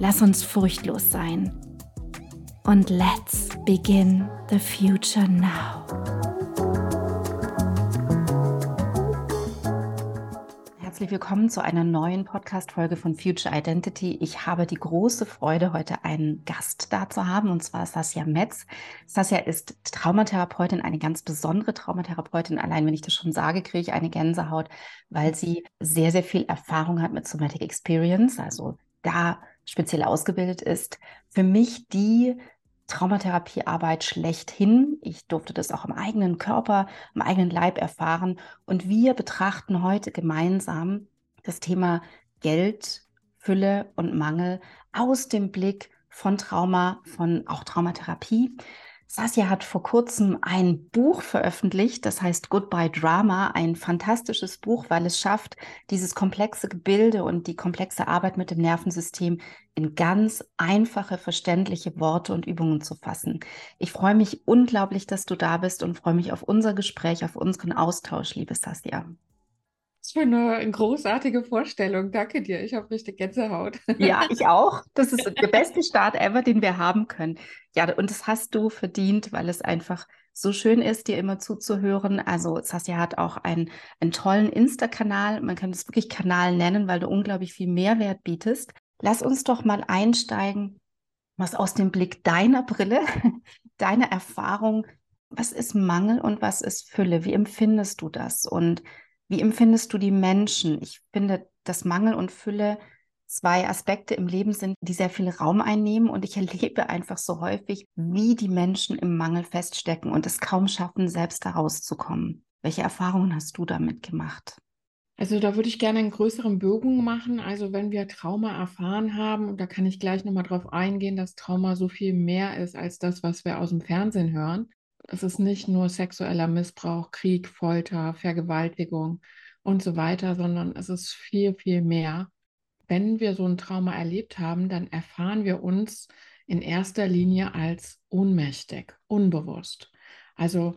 Lass uns furchtlos sein. Und let's begin the future now. Herzlich willkommen zu einer neuen Podcast-Folge von Future Identity. Ich habe die große Freude, heute einen Gast da zu haben, und zwar Sasja Metz. Sasja ist Traumatherapeutin, eine ganz besondere Traumatherapeutin. Allein wenn ich das schon sage, kriege ich eine Gänsehaut, weil sie sehr, sehr viel Erfahrung hat mit Somatic Experience, also da speziell ausgebildet ist. Für mich die Traumatherapiearbeit schlechthin. Ich durfte das auch im eigenen Körper, im eigenen Leib erfahren. Und wir betrachten heute gemeinsam das Thema Geld, Fülle und Mangel aus dem Blick von Trauma, von auch Traumatherapie. Sasja hat vor kurzem ein Buch veröffentlicht, das heißt Goodbye Drama, ein fantastisches Buch, weil es schafft, dieses komplexe Gebilde und die komplexe Arbeit mit dem Nervensystem in ganz einfache, verständliche Worte und Übungen zu fassen. Ich freue mich unglaublich, dass du da bist und freue mich auf unser Gespräch, auf unseren Austausch, liebe Sasja. Das ist eine großartige Vorstellung. Danke dir. Ich habe richtig Gänsehaut. Ja, ich auch. Das ist der beste Start ever, den wir haben können. Ja, und das hast du verdient, weil es einfach so schön ist, dir immer zuzuhören. Also Sasja hat auch einen, einen tollen Insta-Kanal. Man kann das wirklich Kanal nennen, weil du unglaublich viel Mehrwert bietest. Lass uns doch mal einsteigen, was aus dem Blick deiner Brille, deiner Erfahrung, was ist Mangel und was ist Fülle? Wie empfindest du das? Und wie empfindest du die Menschen? Ich finde, dass Mangel und Fülle zwei Aspekte im Leben sind, die sehr viel Raum einnehmen. Und ich erlebe einfach so häufig, wie die Menschen im Mangel feststecken und es kaum schaffen, selbst da rauszukommen. Welche Erfahrungen hast du damit gemacht? Also da würde ich gerne einen größeren Bogen machen. Also wenn wir Trauma erfahren haben, und da kann ich gleich nochmal drauf eingehen, dass Trauma so viel mehr ist als das, was wir aus dem Fernsehen hören es ist nicht nur sexueller Missbrauch, Krieg, Folter, Vergewaltigung und so weiter, sondern es ist viel, viel mehr. Wenn wir so ein Trauma erlebt haben, dann erfahren wir uns in erster Linie als ohnmächtig, unbewusst. Also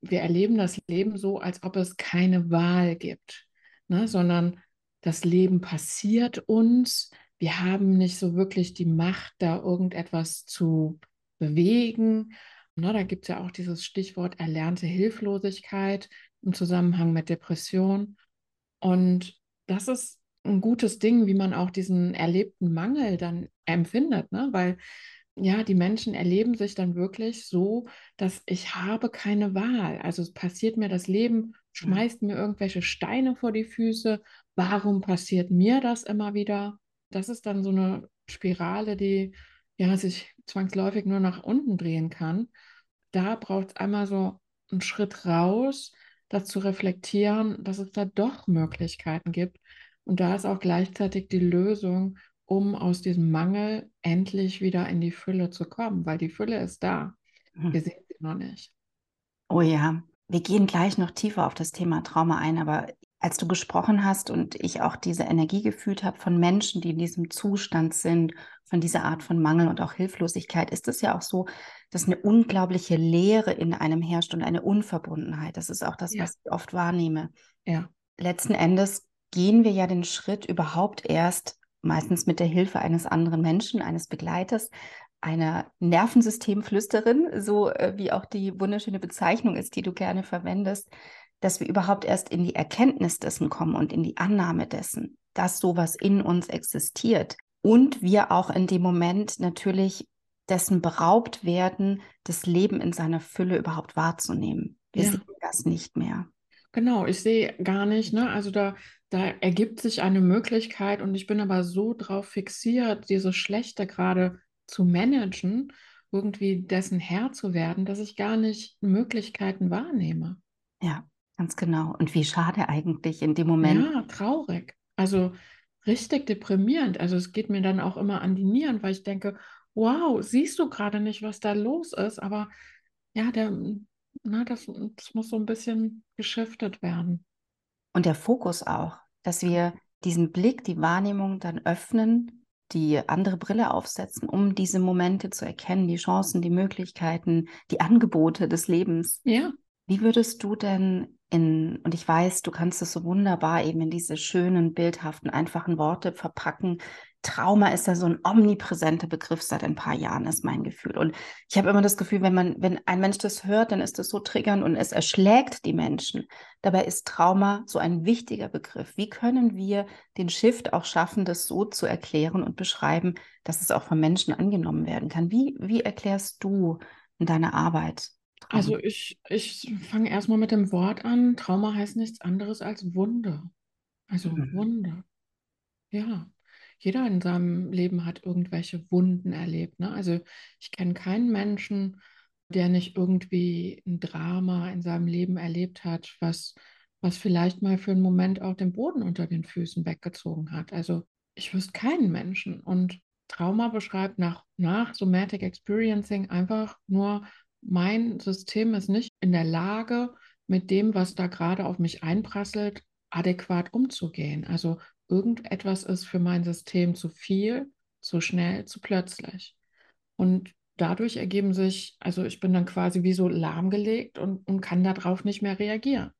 wir erleben das Leben so, als ob es keine Wahl gibt, ne? sondern das Leben passiert uns. Wir haben nicht so wirklich die Macht, da irgendetwas zu bewegen, Ne, da gibt es ja auch dieses Stichwort erlernte Hilflosigkeit im Zusammenhang mit Depression. Und das ist ein gutes Ding, wie man auch diesen erlebten Mangel dann empfindet, ne? weil ja, die Menschen erleben sich dann wirklich so, dass ich habe keine Wahl. Also es passiert mir das Leben, schmeißt mir irgendwelche Steine vor die Füße. Warum passiert mir das immer wieder? Das ist dann so eine Spirale, die ja, sich zwangsläufig nur nach unten drehen kann. Da braucht es einmal so einen Schritt raus, das zu reflektieren, dass es da doch Möglichkeiten gibt. Und da ist auch gleichzeitig die Lösung, um aus diesem Mangel endlich wieder in die Fülle zu kommen, weil die Fülle ist da. Hm. Wir sehen sie noch nicht. Oh ja, wir gehen gleich noch tiefer auf das Thema Trauma ein, aber als du gesprochen hast und ich auch diese Energie gefühlt habe von Menschen, die in diesem Zustand sind, von dieser Art von Mangel und auch Hilflosigkeit, ist es ja auch so, dass eine unglaubliche Leere in einem herrscht und eine Unverbundenheit. Das ist auch das, ja. was ich oft wahrnehme. Ja. Letzten Endes gehen wir ja den Schritt überhaupt erst, meistens mit der Hilfe eines anderen Menschen, eines Begleiters, einer Nervensystemflüsterin, so äh, wie auch die wunderschöne Bezeichnung ist, die du gerne verwendest, dass wir überhaupt erst in die Erkenntnis dessen kommen und in die Annahme dessen, dass sowas in uns existiert. Und wir auch in dem Moment natürlich dessen beraubt werden, das Leben in seiner Fülle überhaupt wahrzunehmen. Wir Ja. sehen das nicht mehr. Genau, ich sehe gar nicht, ne? Also da, da ergibt sich eine Möglichkeit und ich bin aber so drauf fixiert, dieses Schlechte gerade zu managen, irgendwie dessen Herr zu werden, dass ich gar nicht Möglichkeiten wahrnehme. Ja, ganz genau. Und wie schade eigentlich in dem Moment. Ja, traurig. Also richtig deprimierend. Also es geht mir dann auch immer an die Nieren, weil ich denke, wow, siehst du gerade nicht, was da los ist? Aber ja, der, na, das, das muss so ein bisschen geschiftet werden. Und der Fokus auch, dass wir diesen Blick, die Wahrnehmung dann öffnen, die andere Brille aufsetzen, um diese Momente zu erkennen, die Chancen, die Möglichkeiten, die Angebote des Lebens. Ja. Wie würdest du denn in, und ich weiß, du kannst es so wunderbar eben in diese schönen, bildhaften, einfachen Worte verpacken. Trauma ist ja so ein omnipräsenter Begriff seit ein paar Jahren, ist mein Gefühl. Und ich habe immer das Gefühl, wenn man, wenn ein Mensch das hört, dann ist das so triggernd und es erschlägt die Menschen. Dabei ist Trauma so ein wichtiger Begriff. Wie können wir den Shift auch schaffen, das so zu erklären und beschreiben, dass es auch von Menschen angenommen werden kann? Wie, wie erklärst du in deiner Arbeit? Trauma? Also ich, ich fange erstmal mit dem Wort an. Trauma heißt nichts anderes als Wunde. Also Mhm. Wunde. Ja. Jeder in seinem Leben hat irgendwelche Wunden erlebt. Ne? Also ich kenne keinen Menschen, der nicht irgendwie ein Drama in seinem Leben erlebt hat, was, was vielleicht mal für einen Moment auch den Boden unter den Füßen weggezogen hat. Also ich wüsste keinen Menschen. Und Trauma beschreibt nach, nach Somatic Experiencing einfach nur, mein System ist nicht in der Lage, mit dem, was da gerade auf mich einprasselt, adäquat umzugehen. Also irgendetwas ist für mein System zu viel, zu schnell, zu plötzlich. Und dadurch ergeben sich, also ich bin dann quasi wie so lahmgelegt und, und kann darauf nicht mehr reagieren.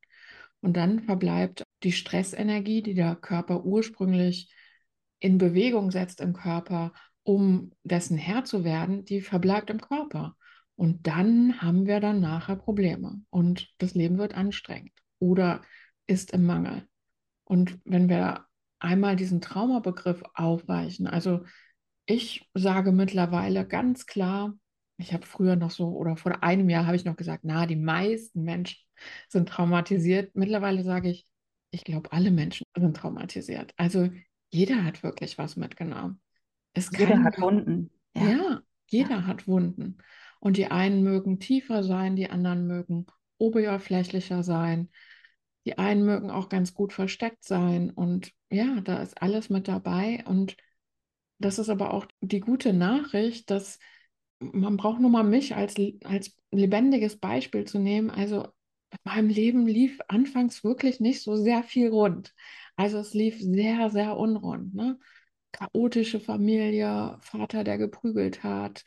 Und dann verbleibt die Stressenergie, die der Körper ursprünglich in Bewegung setzt im Körper, um dessen Herr zu werden, die verbleibt im Körper. Und dann haben wir dann nachher Probleme und das Leben wird anstrengend oder ist im Mangel. Und wenn wir einmal diesen Traumabegriff aufweichen, also ich sage mittlerweile ganz klar, ich habe früher noch so, oder vor einem Jahr habe ich noch gesagt, na, die meisten Menschen sind traumatisiert. Mittlerweile sage ich, ich glaube, alle Menschen sind traumatisiert. Also jeder hat wirklich was mitgenommen. Es Jeder hat Wunden. Ja. ja, jeder hat Wunden. Und die einen mögen tiefer sein, die anderen mögen oberflächlicher sein. Die einen mögen auch ganz gut versteckt sein. Und ja, da ist alles mit dabei. Und das ist aber auch die gute Nachricht, dass man braucht nur mal mich als, als lebendiges Beispiel zu nehmen. Also in meinem Leben lief anfangs wirklich nicht so sehr viel rund. Also es lief sehr, sehr unrund. Ne? Chaotische Familie, Vater, der geprügelt hat.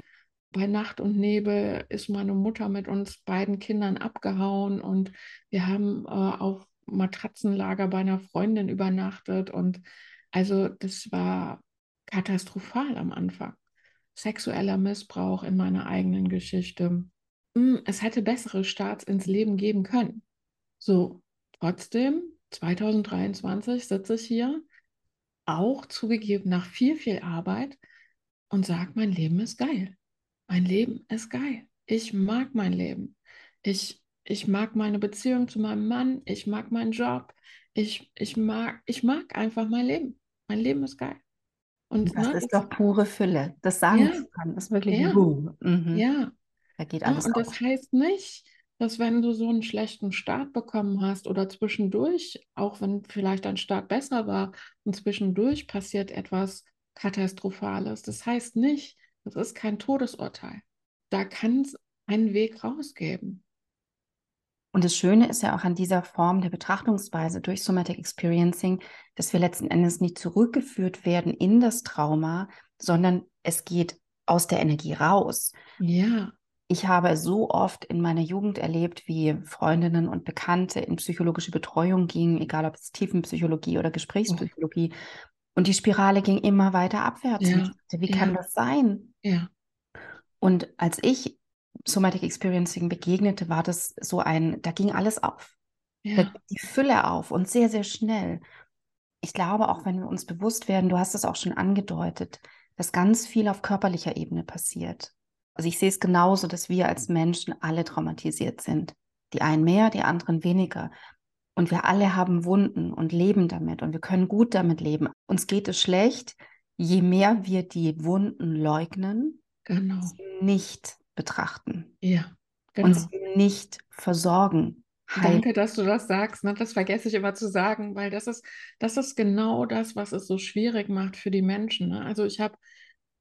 Bei Nacht und Nebel ist meine Mutter mit uns beiden Kindern abgehauen und wir haben äh, auf Matratzenlager bei einer Freundin übernachtet. Und also das war katastrophal am Anfang. Sexueller Missbrauch in meiner eigenen Geschichte. Hm, Es hätte bessere Starts ins Leben geben können. So, trotzdem, 2023 sitze ich hier, auch zugegeben nach viel, viel Arbeit und sage, mein Leben ist geil. Mein Leben ist geil. Ich mag mein Leben. Ich, ich mag meine Beziehung zu meinem Mann. Ich mag meinen Job. Ich, ich mag, ich mag einfach mein Leben. Mein Leben ist geil. Und Das ne, ist doch pure Fülle. Das sagen Ja. zu können, ist wirklich Ja. wuh. Mhm. ja, Da geht Ja, alles und auf. das heißt nicht, dass wenn du so einen schlechten Start bekommen hast oder zwischendurch, auch wenn vielleicht dein Start besser war und zwischendurch passiert etwas Katastrophales, das heißt nicht, das ist kein Todesurteil. Da kann es einen Weg rausgeben. Und das Schöne ist ja auch an dieser Form der Betrachtungsweise durch Somatic Experiencing, dass wir letzten Endes nicht zurückgeführt werden in das Trauma, sondern es geht aus der Energie raus. Ja, Ich habe so oft in meiner Jugend erlebt, wie Freundinnen und Bekannte in psychologische Betreuung gingen, egal ob es Tiefenpsychologie oder Gesprächspsychologie. Und die Spirale ging immer weiter abwärts. Ja, dachte, wie ja. kann das sein? ja, Und als ich Somatic Experiencing begegnete, war das so ein, da ging alles auf. Da ja, ging die Fülle auf und sehr, sehr schnell. Ich glaube, auch wenn wir uns bewusst werden, du hast es auch schon angedeutet, dass ganz viel auf körperlicher Ebene passiert. Also ich sehe es genauso, dass wir als Menschen alle traumatisiert sind. Die einen mehr, die anderen weniger. Und wir alle haben Wunden und leben damit und wir können gut damit leben. Uns geht es schlecht, je mehr wir die Wunden leugnen, genau. nicht betrachten. Ja, genau. Und nicht versorgen. Heilen. Danke, dass du das sagst. Ne? Das vergesse ich immer zu sagen, weil das ist, das ist genau das, was es so schwierig macht für die Menschen. Ne? Also ich habe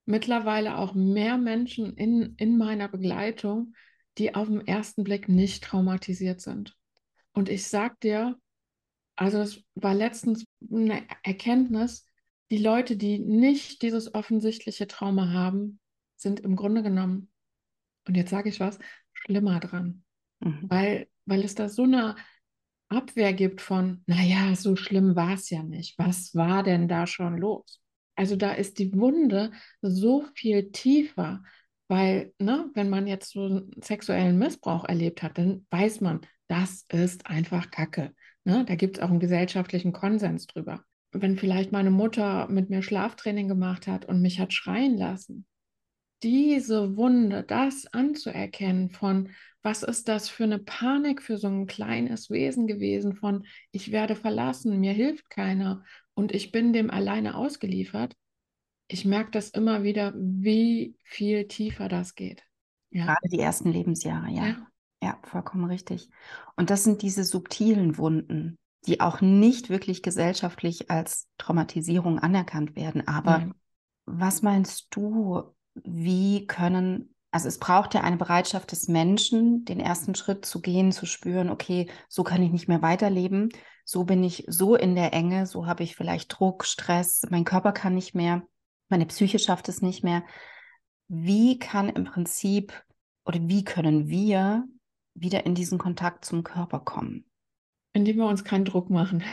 mittlerweile auch mehr Menschen in, in meiner Begleitung, die auf den ersten Blick nicht traumatisiert sind. Und ich sag dir, also es war letztens eine Erkenntnis, die Leute, die nicht dieses offensichtliche Trauma haben, sind im Grunde genommen, und jetzt sage ich was, schlimmer dran. Mhm. Weil, weil es da so eine Abwehr gibt von, naja, so schlimm war es ja nicht. Was war denn da schon los? Also da ist die Wunde so viel tiefer, weil, ne, wenn man jetzt so einen sexuellen Missbrauch erlebt hat, dann weiß man, das ist einfach Kacke. Ne? Da gibt es auch einen gesellschaftlichen Konsens drüber. Wenn vielleicht meine Mutter mit mir Schlaftraining gemacht hat und mich hat schreien lassen, diese Wunde, das anzuerkennen von, was ist das für eine Panik für so ein kleines Wesen gewesen von, ich werde verlassen, mir hilft keiner und ich bin dem alleine ausgeliefert. Ich merke das immer wieder, wie viel tiefer das geht. Ja. Gerade die ersten Lebensjahre, ja. ja. Ja, vollkommen richtig. Und das sind diese subtilen Wunden, die auch nicht wirklich gesellschaftlich als Traumatisierung anerkannt werden. Aber Nein. was meinst du, wie können, also es braucht ja eine Bereitschaft des Menschen, den ersten Schritt zu gehen, zu spüren, okay, so kann ich nicht mehr weiterleben, so bin ich so in der Enge, so habe ich vielleicht Druck, Stress, mein Körper kann nicht mehr, meine Psyche schafft es nicht mehr. Wie kann im Prinzip oder wie können wir wieder in diesen Kontakt zum Körper kommen? Indem wir uns keinen Druck machen.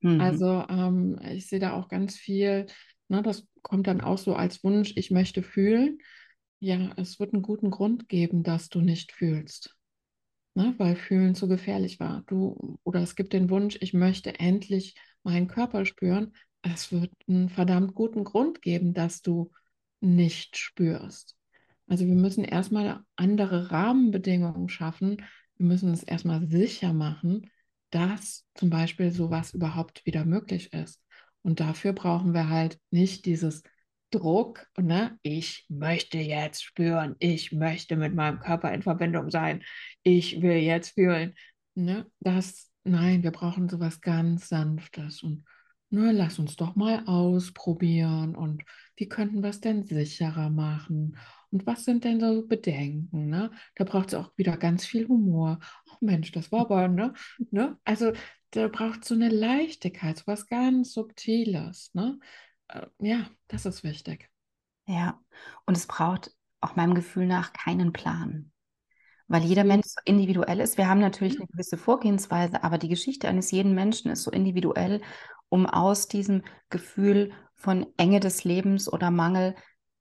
Mhm. Also ähm, ich sehe da auch ganz viel, ne, das kommt dann auch so als Wunsch, ich möchte fühlen. Ja, es wird einen guten Grund geben, dass du nicht fühlst. Ne, weil Fühlen zu gefährlich war. Du, oder es gibt den Wunsch, ich möchte endlich meinen Körper spüren. Es wird einen verdammt guten Grund geben, dass du nicht spürst. Also wir müssen erstmal andere Rahmenbedingungen schaffen. Wir müssen es erstmal sicher machen, dass zum Beispiel sowas überhaupt wieder möglich ist. Und dafür brauchen wir halt nicht dieses Druck, ne? Ich möchte jetzt spüren, ich möchte mit meinem Körper in Verbindung sein, ich will jetzt fühlen. Ne? Das, nein, wir brauchen sowas ganz Sanftes und ne, lass uns doch mal ausprobieren und wie könnten wir es denn sicherer machen und was sind denn so Bedenken? Ne? Da braucht es auch wieder ganz viel Humor. Ach Mensch, das war aber, ne? ne? Also da braucht so eine Leichtigkeit, so was ganz Subtiles. Ne? Äh, ja, das ist wichtig. Ja, und es braucht auch meinem Gefühl nach keinen Plan. Weil jeder Mensch so individuell ist. Wir haben natürlich eine gewisse Vorgehensweise, aber die Geschichte eines jeden Menschen ist so individuell, um aus diesem Gefühl von Enge des Lebens oder Mangel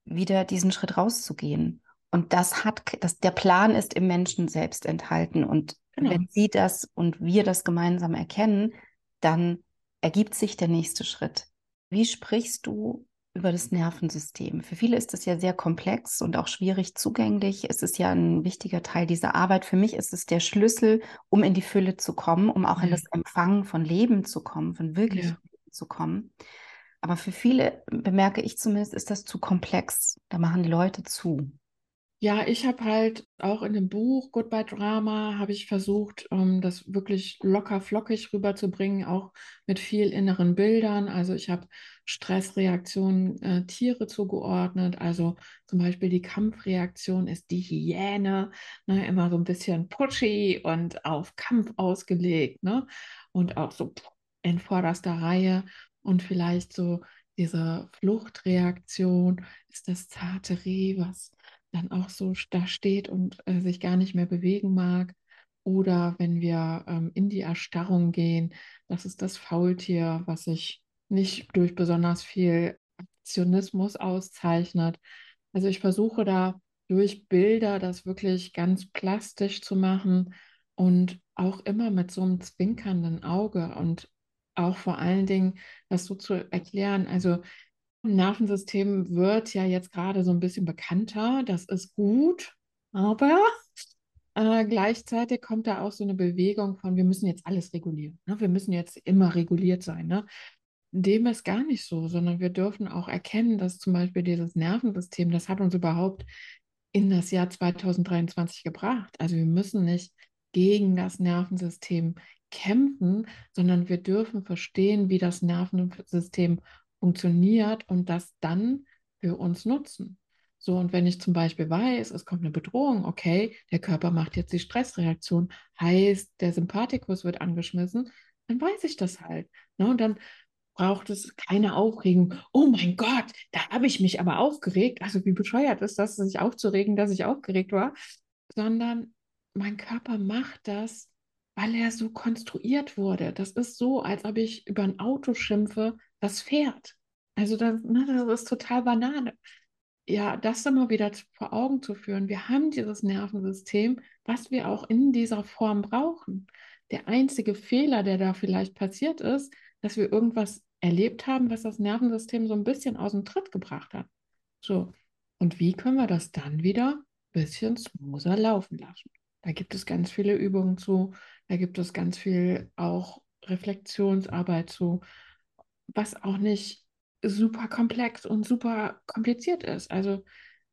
wieder diesen Schritt rauszugehen. Und das hat, das, der Plan ist im Menschen selbst enthalten. Und genau. wenn Sie das und wir das gemeinsam erkennen, dann ergibt sich der nächste Schritt. Wie sprichst du über das Nervensystem? Für viele ist es ja sehr komplex und auch schwierig zugänglich. Es ist ja ein wichtiger Teil dieser Arbeit. Für mich ist es der Schlüssel, um in die Fülle zu kommen, um auch ja. in das Empfangen von Leben zu kommen, von wirklich ja. zu kommen. Aber für viele, bemerke ich zumindest, ist das zu komplex. Da machen die Leute zu. Ja, ich habe halt auch in dem Buch Goodbye Drama habe ich versucht, ähm, das wirklich locker flockig rüberzubringen, auch mit viel inneren Bildern. Also ich habe Stressreaktionen äh, Tiere zugeordnet. Also zum Beispiel die Kampfreaktion ist die Hyäne, ne, immer so ein bisschen pushy und auf Kampf ausgelegt, ne? Und auch so in vorderster Reihe und vielleicht so diese Fluchtreaktion ist das zarte Reh, was dann auch so da steht und äh, sich gar nicht mehr bewegen mag. Oder wenn wir ähm, in die Erstarrung gehen, das ist das Faultier, was sich nicht durch besonders viel Aktionismus auszeichnet. Also ich versuche da durch Bilder das wirklich ganz plastisch zu machen und auch immer mit so einem zwinkernden Auge und auch vor allen Dingen das so zu erklären. Also Nervensystem wird ja jetzt gerade so ein bisschen bekannter. Das ist gut, aber äh, gleichzeitig kommt da auch so eine Bewegung von, wir müssen jetzt alles regulieren. Ne? Wir müssen jetzt immer reguliert sein. Ne? Dem ist gar nicht so, sondern wir dürfen auch erkennen, dass zum Beispiel dieses Nervensystem, das hat uns überhaupt in das Jahr 2023 gebracht. Also wir müssen nicht gegen das Nervensystem kämpfen, sondern wir dürfen verstehen, wie das Nervensystem funktioniert und das dann für uns nutzen. So, und wenn ich zum Beispiel weiß, es kommt eine Bedrohung, okay, der Körper macht jetzt die Stressreaktion, heißt, der Sympathikus wird angeschmissen, dann weiß ich das halt. Ne? Und dann braucht es keine Aufregung. Oh mein Gott, da habe ich mich aber aufgeregt. Also wie bescheuert ist das, sich aufzuregen, dass ich aufgeregt war, sondern mein Körper macht das, weil er so konstruiert wurde. Das ist so, als ob ich über ein Auto schimpfe, das fährt. Also das, ne, das ist total Banane. Ja, das immer wieder vor Augen zu führen. Wir haben dieses Nervensystem, was wir auch in dieser Form brauchen. Der einzige Fehler, der da vielleicht passiert ist, dass wir irgendwas erlebt haben, was das Nervensystem so ein bisschen aus dem Tritt gebracht hat. So, und wie können wir das dann wieder ein bisschen smoother laufen lassen? Da gibt es ganz viele Übungen zu, da gibt es ganz viel auch Reflexionsarbeit zu, was auch nicht super komplex und super kompliziert ist. Also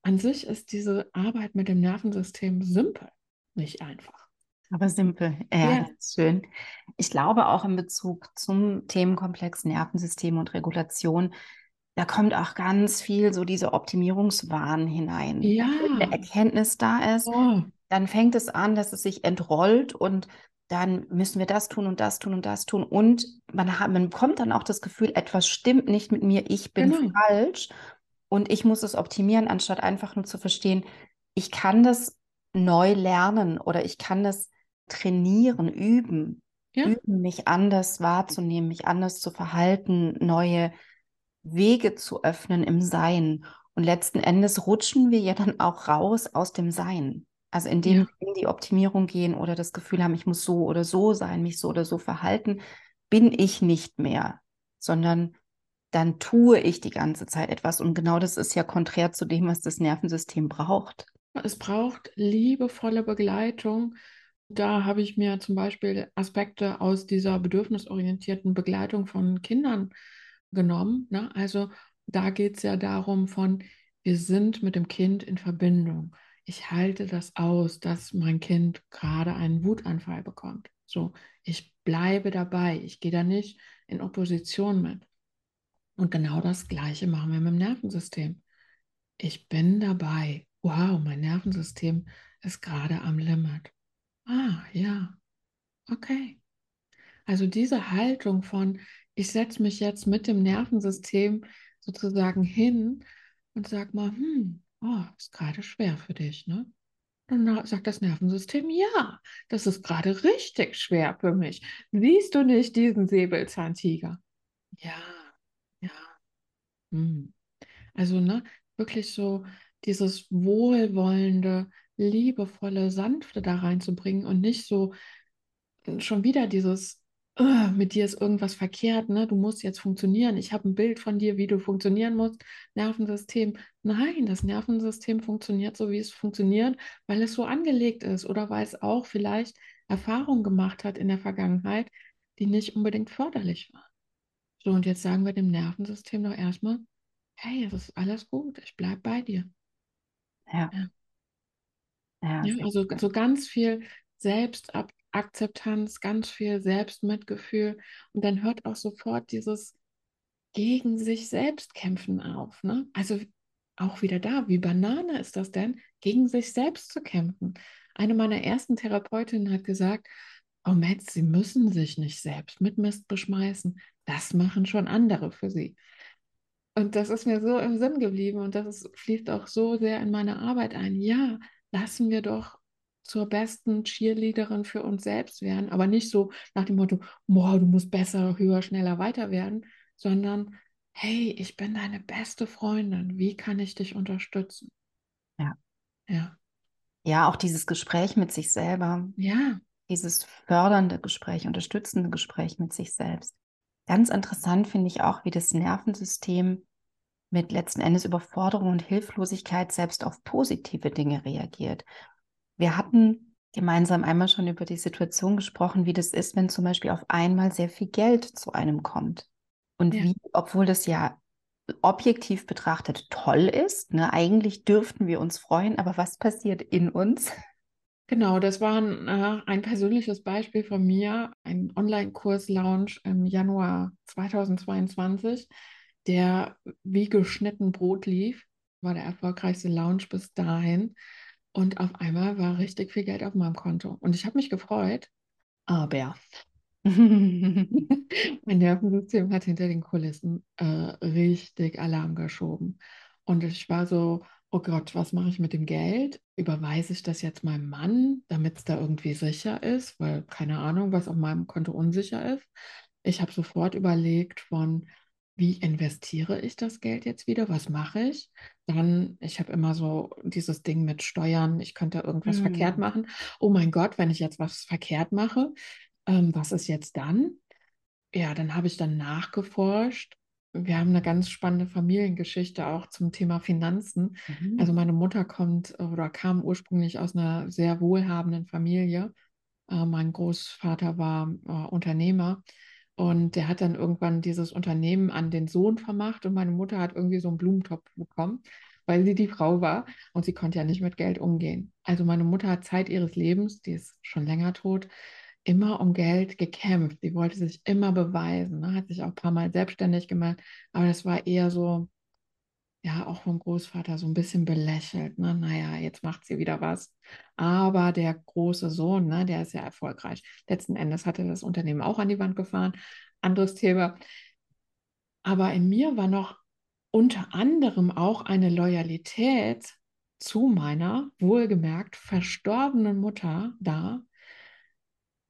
an sich ist diese Arbeit mit dem Nervensystem simpel, nicht einfach. Aber simpel, ja, ja. schön. Ich glaube auch in Bezug zum Themenkomplex Nervensystem und Regulation, da kommt auch ganz viel so diese Optimierungswahn hinein. Ja. Wenn eine Erkenntnis da ist, oh. Dann fängt es an, dass es sich entrollt und dann müssen wir das tun und das tun und das tun. Und man, hat, man bekommt dann auch das Gefühl, etwas stimmt nicht mit mir, ich bin genau. falsch und ich muss es optimieren, anstatt einfach nur zu verstehen, ich kann das neu lernen oder ich kann das trainieren, üben, ja. üben, mich anders wahrzunehmen, mich anders zu verhalten, neue Wege zu öffnen im Sein. Und letzten Endes rutschen wir ja dann auch raus aus dem Sein. Also indem ja. wir in die Optimierung gehen oder das Gefühl haben, ich muss so oder so sein, mich so oder so verhalten, bin ich nicht mehr, sondern dann tue ich die ganze Zeit etwas. Und genau das ist ja konträr zu dem, was das Nervensystem braucht. Es braucht liebevolle Begleitung, da habe ich mir zum Beispiel Aspekte aus dieser bedürfnisorientierten Begleitung von Kindern genommen. Ne? Also da geht es ja darum von, wir sind mit dem Kind in Verbindung. Ich halte das aus, dass mein Kind gerade einen Wutanfall bekommt. So, ich bleibe dabei. Ich gehe da nicht in Opposition mit. Und genau das Gleiche machen wir mit dem Nervensystem. Ich bin dabei. Wow, mein Nervensystem ist gerade am Limit. Ah, ja, okay. Also diese Haltung von, ich setze mich jetzt mit dem Nervensystem sozusagen hin und sag mal, hm, oh, ist gerade schwer für dich, ne? Dann sagt das Nervensystem, ja, das ist gerade richtig schwer für mich. Siehst du nicht diesen Säbelzahntiger? Ja, ja. Hm. Also, ne, wirklich so dieses wohlwollende, liebevolle, sanfte da reinzubringen und nicht so äh, schon wieder dieses, mit dir ist irgendwas verkehrt, ne? Du musst jetzt funktionieren. Ich habe ein Bild von dir, wie du funktionieren musst. Nervensystem. Nein, das Nervensystem funktioniert so, wie es funktioniert, weil es so angelegt ist oder weil es auch vielleicht Erfahrungen gemacht hat in der Vergangenheit, die nicht unbedingt förderlich waren. So, und jetzt sagen wir dem Nervensystem doch erstmal, hey, es ist alles gut, ich bleibe bei dir. Ja. ja. Ja, also so ganz viel Selbstakzeptanz, ganz viel Selbstmitgefühl und dann hört auch sofort dieses gegen sich selbst kämpfen auf. Ne? Also auch wieder da, wie Banane ist das denn, gegen sich selbst zu kämpfen? Eine meiner ersten Therapeutinnen hat gesagt, oh Metz, Sie müssen sich nicht selbst mit Mist beschmeißen. Das machen schon andere für Sie. Und das ist mir so im Sinn geblieben und das ist, fließt auch so sehr in meine Arbeit ein. Ja, lassen wir doch zur besten Cheerleaderin für uns selbst werden, aber nicht so nach dem Motto, boah, du musst besser, höher, schneller, weiter werden, sondern hey, ich bin deine beste Freundin, wie kann ich dich unterstützen? Ja. Ja. Ja, auch dieses Gespräch mit sich selber. Ja. Dieses fördernde Gespräch, unterstützende Gespräch mit sich selbst. Ganz interessant finde ich auch, wie das Nervensystem mit letzten Endes Überforderung und Hilflosigkeit selbst auf positive Dinge reagiert. Wir hatten gemeinsam einmal schon über die Situation gesprochen, wie das ist, wenn zum Beispiel auf einmal sehr viel Geld zu einem kommt. Und ja. wie, obwohl das ja objektiv betrachtet toll ist, ne, eigentlich dürften wir uns freuen, aber was passiert in uns? Genau, das war ein, äh, ein persönliches Beispiel von mir, ein Online-Kurs-Launch im Januar 2022, der wie geschnitten Brot lief, war der erfolgreichste Launch bis dahin. Und auf einmal war richtig viel Geld auf meinem Konto. Und ich habe mich gefreut, aber mein Nervensystem hat hinter den Kulissen äh, richtig Alarm geschoben. Und ich war so, oh Gott, was mache ich mit dem Geld? Überweise ich das jetzt meinem Mann, damit es da irgendwie sicher ist? Weil keine Ahnung, was auf meinem Konto unsicher ist. Ich habe sofort überlegt von, wie investiere ich das Geld jetzt wieder? Was mache ich? Dann, ich habe immer so dieses Ding mit Steuern, ich könnte irgendwas mm. verkehrt hm. machen. Oh mein Gott, wenn ich jetzt was verkehrt mache, ähm, was ist jetzt dann? Ja, dann habe ich dann nachgeforscht. Wir haben eine ganz spannende Familiengeschichte auch zum Thema Finanzen. Mhm. Also meine Mutter kommt oder kam ursprünglich aus einer sehr wohlhabenden Familie. Äh, mein Großvater war äh, Unternehmer und der hat dann irgendwann dieses Unternehmen an den Sohn vermacht und meine Mutter hat irgendwie so einen Blumentopf bekommen, weil sie die Frau war und sie konnte ja nicht mit Geld umgehen. Also meine Mutter hat Zeit ihres Lebens, die ist schon länger tot, immer um Geld gekämpft. Sie wollte sich immer beweisen, ne? hat sich auch ein paar Mal selbstständig gemacht, aber das war eher so, ja, auch vom Großvater so ein bisschen belächelt. Ne? Naja, jetzt macht sie wieder was. Aber der große Sohn, ne, der ist ja erfolgreich. Letzten Endes hatte das Unternehmen auch an die Wand gefahren. Anderes Thema. Aber in mir war noch unter anderem auch eine Loyalität zu meiner wohlgemerkt verstorbenen Mutter da,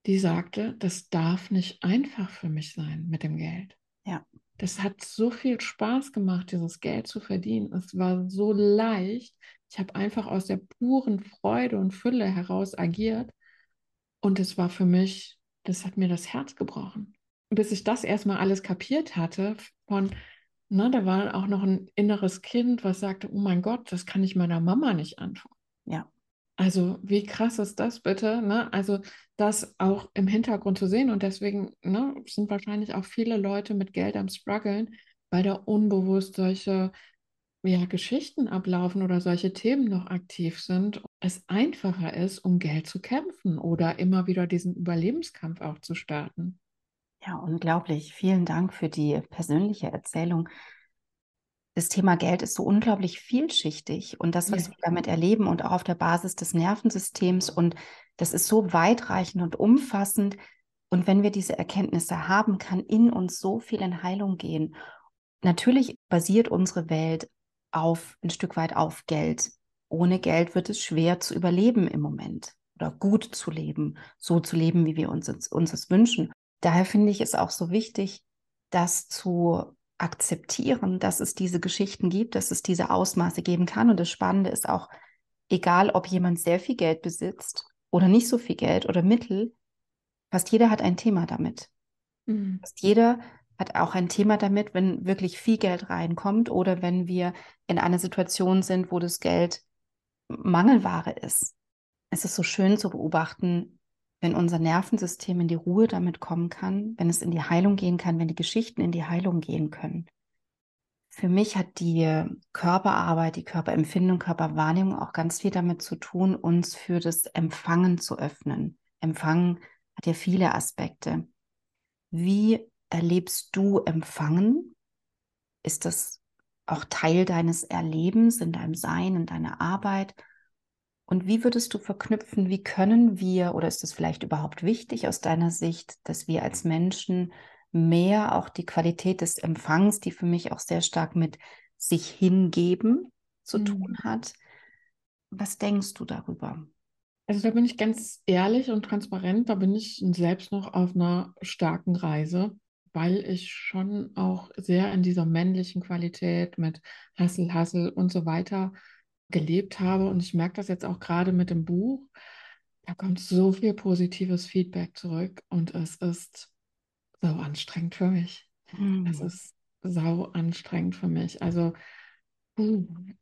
die sagte, das darf nicht einfach für mich sein mit dem Geld. Ja. Das hat so viel Spaß gemacht, dieses Geld zu verdienen. Es war so leicht. Ich habe einfach aus der puren Freude und Fülle heraus agiert. Und es war für mich, das hat mir das Herz gebrochen. Bis ich das erstmal alles kapiert hatte, von, na, da war auch noch ein inneres Kind, was sagte, oh mein Gott, das kann ich meiner Mama nicht antun. Ja. Also wie krass ist das bitte? Ne? Also das auch im Hintergrund zu sehen und deswegen ne, sind wahrscheinlich auch viele Leute mit Geld am struggeln, weil da unbewusst solche ja, Geschichten ablaufen oder solche Themen noch aktiv sind, es einfacher ist, um Geld zu kämpfen oder immer wieder diesen Überlebenskampf auch zu starten. Ja, unglaublich. Vielen Dank für die persönliche Erzählung das Thema Geld ist so unglaublich vielschichtig und das, was ja. wir damit erleben und auch auf der Basis des Nervensystems und das ist so weitreichend und umfassend. Und wenn wir diese Erkenntnisse haben, kann in uns so viel in Heilung gehen. Natürlich basiert unsere Welt auf ein Stück weit auf Geld. Ohne Geld wird es schwer zu überleben im Moment oder gut zu leben, so zu leben, wie wir uns, uns es wünschen. Daher finde ich es auch so wichtig, das zu akzeptieren, dass es diese Geschichten gibt, dass es diese Ausmaße geben kann. Und das Spannende ist auch, egal ob jemand sehr viel Geld besitzt oder nicht so viel Geld oder Mittel, fast jeder hat ein Thema damit. Mhm. Fast jeder hat auch ein Thema damit, wenn wirklich viel Geld reinkommt oder wenn wir in einer Situation sind, wo das Geld Mangelware ist. Es ist so schön zu beobachten, wenn unser Nervensystem in die Ruhe damit kommen kann, wenn es in die Heilung gehen kann, wenn die Geschichten in die Heilung gehen können. Für mich hat die Körperarbeit, die Körperempfindung, Körperwahrnehmung auch ganz viel damit zu tun, uns für das Empfangen zu öffnen. Empfangen hat ja viele Aspekte. Wie erlebst du Empfangen? Ist das auch Teil deines Erlebens, in deinem Sein, in deiner Arbeit? Und wie würdest du verknüpfen, wie können wir, oder ist es vielleicht überhaupt wichtig aus deiner Sicht, dass wir als Menschen mehr auch die Qualität des Empfangs, die für mich auch sehr stark mit sich hingeben zu mhm. tun hat? Was denkst du darüber? Also da bin ich ganz ehrlich und transparent, da bin ich selbst noch auf einer starken Reise, weil ich schon auch sehr in dieser männlichen Qualität mit Hassel, Hassel und so weiter gelebt habe. Und ich merke das jetzt auch gerade mit dem Buch. Da kommt so viel positives Feedback zurück und es ist so anstrengend für mich. Mhm. Es ist sau anstrengend für mich. Also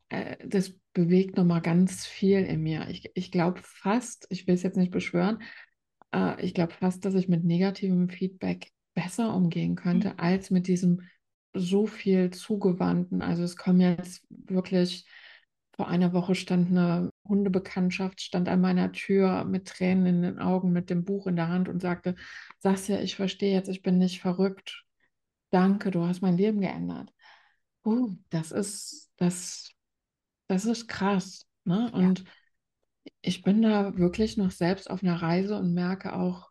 äh, das bewegt nochmal ganz viel in mir. Ich, ich glaube fast, ich will es jetzt nicht beschwören, äh, ich glaube fast, dass ich mit negativem Feedback besser umgehen könnte, mhm. als mit diesem so viel zugewandten. Also es kommen jetzt wirklich, vor einer Woche stand eine Hundebekanntschaft, stand an meiner Tür mit Tränen in den Augen, mit dem Buch in der Hand und sagte, Sasja, ich verstehe jetzt, ich bin nicht verrückt. Danke, du hast mein Leben geändert. Uh, das ist, das, das ist krass. Ne? Und ja. ich bin da wirklich noch selbst auf einer Reise und merke auch,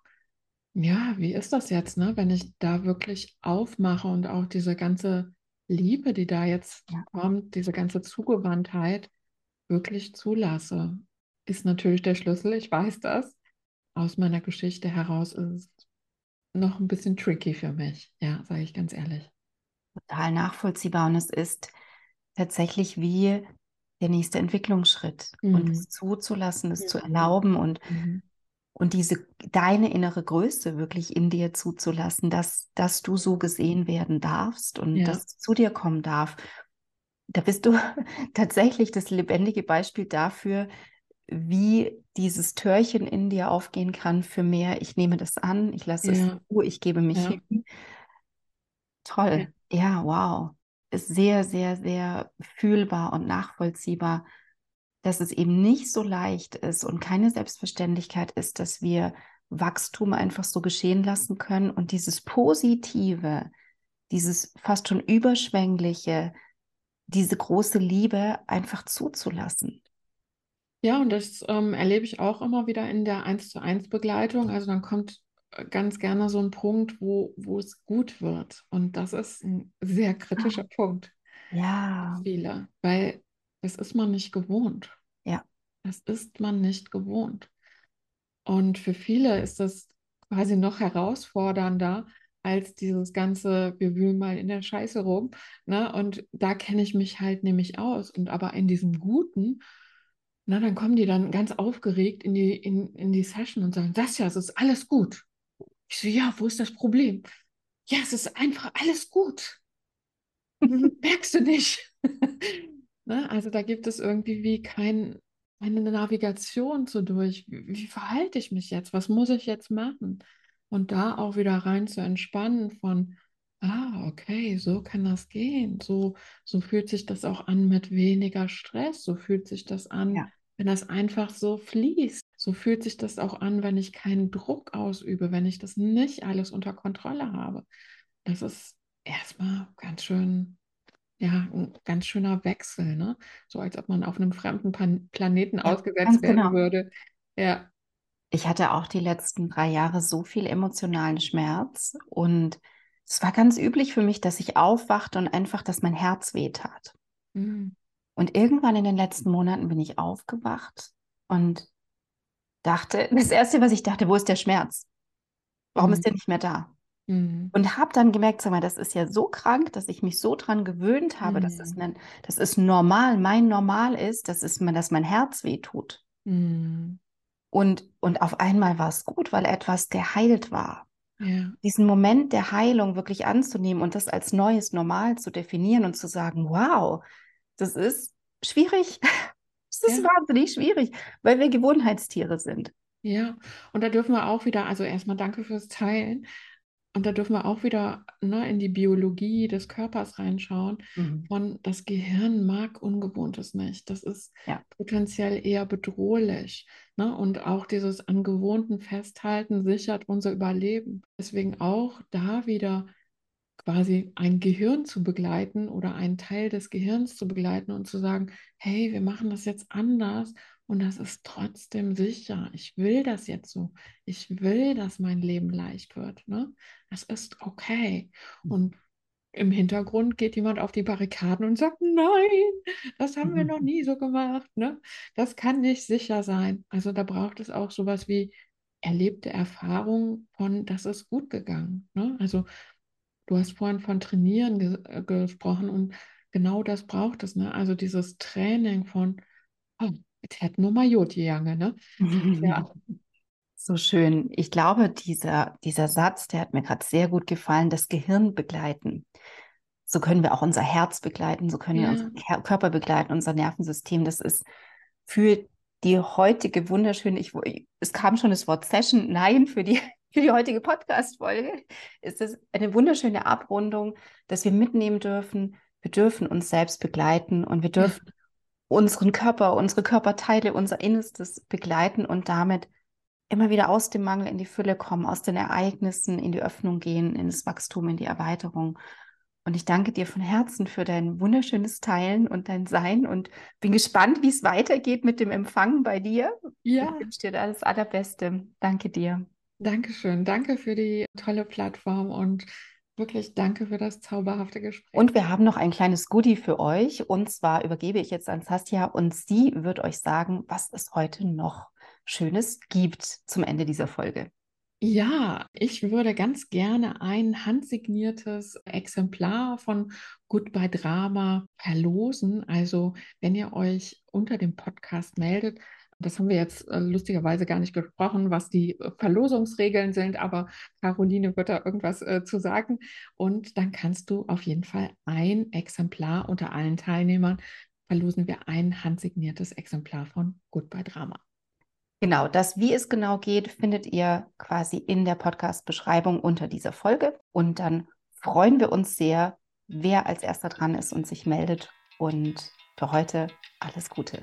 ja, wie ist das jetzt, ne? wenn ich da wirklich aufmache und auch diese ganze Liebe, die da jetzt ja. kommt, diese ganze Zugewandtheit wirklich zulasse, ist natürlich der Schlüssel. Ich weiß das. Aus meiner Geschichte heraus ist es noch ein bisschen tricky für mich, ja, sage ich ganz ehrlich. Total nachvollziehbar und es ist tatsächlich wie der nächste Entwicklungsschritt mhm. und es zuzulassen, es ja. zu erlauben und mhm und diese deine innere Größe wirklich in dir zuzulassen, dass, dass du so gesehen werden darfst und ja. dass zu dir kommen darf. Da bist du tatsächlich das lebendige Beispiel dafür, wie dieses Törchen in dir aufgehen kann für mehr. Ich nehme das an, ich lasse ja. es zu, ich gebe mich ja. hin. Toll. Ja, wow. Ist sehr, sehr, sehr fühlbar und nachvollziehbar dass es eben nicht so leicht ist und keine Selbstverständlichkeit ist, dass wir Wachstum einfach so geschehen lassen können und dieses Positive, dieses fast schon überschwängliche, diese große Liebe einfach zuzulassen. Ja, und das ähm, erlebe ich auch immer wieder in der 1 zu 1 Begleitung. Also dann kommt äh, ganz gerne so ein Punkt, wo, wo es gut wird. Und das ist ein sehr kritischer ah. Punkt. Ja. Für viele, weil das ist man nicht gewohnt. Ja. Das ist man nicht gewohnt. Und für viele ist das quasi noch herausfordernder als dieses ganze, wir wühlen mal in der Scheiße rum. Ne? Und da kenne ich mich halt nämlich aus. Und aber in diesem Guten, na, dann kommen die dann ganz aufgeregt in die, in, in die Session und sagen, das ja, es ist alles gut. Ich so, ja, wo ist das Problem? Ja, es ist einfach alles gut. Merkst du nicht? Ne? Also da gibt es irgendwie wie kein, keine Navigation so durch. Wie, wie verhalte ich mich jetzt? Was muss ich jetzt machen? Und da auch wieder rein zu entspannen von, ah, okay, so kann das gehen. So, so fühlt sich das auch an mit weniger Stress. So fühlt sich das an, ja. wenn das einfach so fließt. So fühlt sich das auch an, wenn ich keinen Druck ausübe, wenn ich das nicht alles unter Kontrolle habe. Das ist erstmal ganz schön ja, ein ganz schöner Wechsel, ne? So als ob man auf einem fremden Pan Planeten ausgesetzt werden genau. würde. Ja. Ich hatte auch die letzten drei Jahre so viel emotionalen Schmerz und es war ganz üblich für mich, dass ich aufwachte und einfach, dass mein Herz wehtat. Mhm. Und irgendwann in den letzten Monaten bin ich aufgewacht und dachte, das Erste, was ich dachte, wo ist der Schmerz? Warum mhm. ist der nicht mehr da? Mhm. Und habe dann gemerkt, sag mal, das ist ja so krank, dass ich mich so dran gewöhnt habe, mhm. dass, es ein, dass es normal, mein Normal ist, dass, es, dass mein Herz wehtut. Mhm. Und, und auf einmal war es gut, weil etwas geheilt war. Ja. Diesen Moment der Heilung wirklich anzunehmen und das als neues Normal zu definieren und zu sagen, wow, das ist schwierig. Das ist ja. wahnsinnig schwierig, weil wir Gewohnheitstiere sind. Ja, und da dürfen wir auch wieder, also erstmal danke fürs Teilen, und da dürfen wir auch wieder ne, in die Biologie des Körpers reinschauen. Mhm. Von das Gehirn mag Ungewohntes nicht. Das ist ja. potenziell eher bedrohlich. Ne? Und auch dieses an Gewohnten festhalten sichert unser Überleben. Deswegen auch da wieder quasi ein Gehirn zu begleiten oder einen Teil des Gehirns zu begleiten und zu sagen, hey, wir machen das jetzt anders und das ist trotzdem sicher. Ich will das jetzt so. Ich will, dass mein Leben leicht wird. Ne? Das ist okay. Hm. Und im Hintergrund geht jemand auf die Barrikaden und sagt, nein, das haben wir noch nie so gemacht. Ne? Das kann nicht sicher sein. Also da braucht es auch sowas wie erlebte Erfahrung von, das ist gut gegangen. Ne? Also du hast vorhin von Trainieren ge äh, gesprochen und genau das braucht es. Ne? Also dieses Training von, oh, Jetzt hätten wir mal Jod gegangen, ne? Ja. So schön. Ich glaube, dieser, dieser Satz, der hat mir gerade sehr gut gefallen, das Gehirn begleiten. so können wir auch unser Herz begleiten, so können ja. wir unseren Körper begleiten, unser Nervensystem. Das ist für die heutige wunderschöne, ich, es kam schon das Wort Session, nein, für die, für die heutige Podcast-Folge ist es eine wunderschöne Abrundung, dass wir mitnehmen dürfen. Wir dürfen uns selbst begleiten und wir dürfen ja. unseren Körper, unsere Körperteile, unser Innerstes begleiten und damit immer wieder aus dem Mangel in die Fülle kommen, aus den Ereignissen in die Öffnung gehen, in das Wachstum, in die Erweiterung. Und ich danke dir von Herzen für dein wunderschönes Teilen und dein Sein und bin gespannt, wie es weitergeht mit dem Empfang bei dir. Ja. Ich wünsche dir alles Allerbeste. Danke dir. Dankeschön. Danke für die tolle Plattform und wirklich danke für das zauberhafte Gespräch. Und wir haben noch ein kleines Goodie für euch. Und zwar übergebe ich jetzt an Saskia und sie wird euch sagen, was es heute noch Schönes gibt zum Ende dieser Folge. Ja, ich würde ganz gerne ein handsigniertes Exemplar von Goodbye Drama verlosen. Also, wenn ihr euch unter dem Podcast meldet, das haben wir jetzt äh, lustigerweise gar nicht gesprochen, was die äh, Verlosungsregeln sind, aber Caroline wird da irgendwas äh, zu sagen. Und dann kannst du auf jeden Fall ein Exemplar unter allen Teilnehmern verlosen wir ein handsigniertes Exemplar von Goodbye Drama. Genau, das, wie es genau geht, findet ihr quasi in der Podcast-Beschreibung unter dieser Folge. Und dann freuen wir uns sehr, wer als erster dran ist und sich meldet. Und für heute alles Gute.